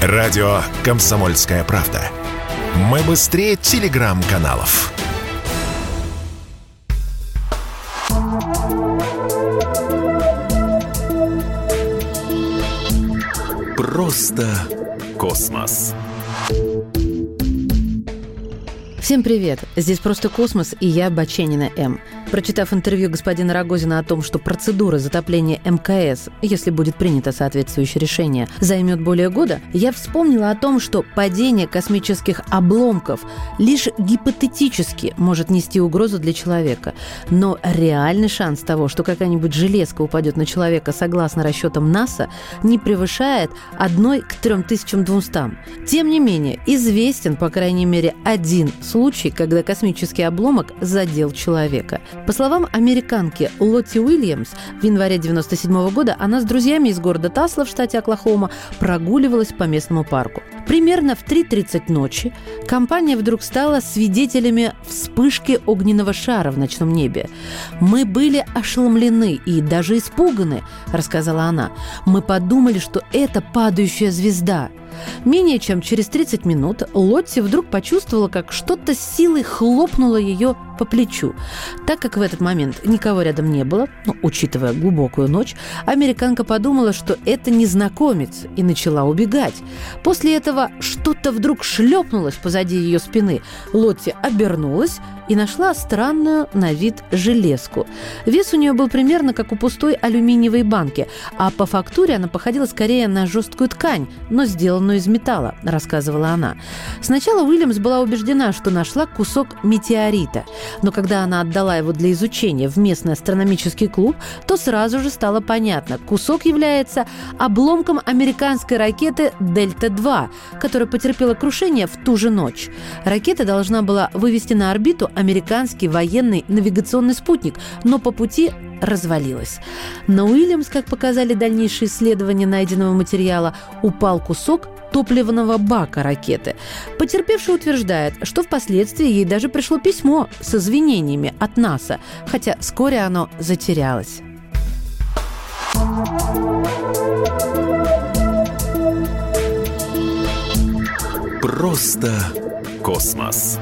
Радио «Комсомольская правда». Мы быстрее телеграм-каналов. Просто космос. Всем привет! Здесь «Просто космос» и я, Баченина М. Прочитав интервью господина Рогозина о том, что процедура затопления МКС, если будет принято соответствующее решение, займет более года, я вспомнила о том, что падение космических обломков лишь гипотетически может нести угрозу для человека. Но реальный шанс того, что какая-нибудь железка упадет на человека согласно расчетам НАСА, не превышает 1 к 3200. Тем не менее, известен, по крайней мере, один случай, когда космический обломок задел человека. По словам американки Лотти Уильямс, в январе 97 года она с друзьями из города Тасла в штате Оклахома прогуливалась по местному парку. Примерно в 3.30 ночи компания вдруг стала свидетелями вспышки огненного шара в ночном небе. «Мы были ошеломлены и даже испуганы», — рассказала она. «Мы подумали, что это падающая звезда». Менее чем через 30 минут Лотти вдруг почувствовала, как что-то с силой хлопнуло ее по плечу. Так как в этот момент никого рядом не было, ну, учитывая глубокую ночь, американка подумала, что это незнакомец, и начала убегать. После этого что-то вдруг шлепнулось позади ее спины. Лотти обернулась и нашла странную на вид железку. Вес у нее был примерно как у пустой алюминиевой банки, а по фактуре она походила скорее на жесткую ткань, но сделанную из металла, рассказывала она. Сначала Уильямс была убеждена, что нашла кусок метеорита, но когда она отдала его для изучения в местный астрономический клуб, то сразу же стало понятно, кусок является обломком американской ракеты «Дельта-2», которая потерпела крушение в ту же ночь. Ракета должна была вывести на орбиту американский военный навигационный спутник, но по пути развалилась. На Уильямс, как показали дальнейшие исследования найденного материала, упал кусок топливного бака ракеты. Потерпевший утверждает, что впоследствии ей даже пришло письмо с извинениями от НАСА, хотя вскоре оно затерялось. Просто космос.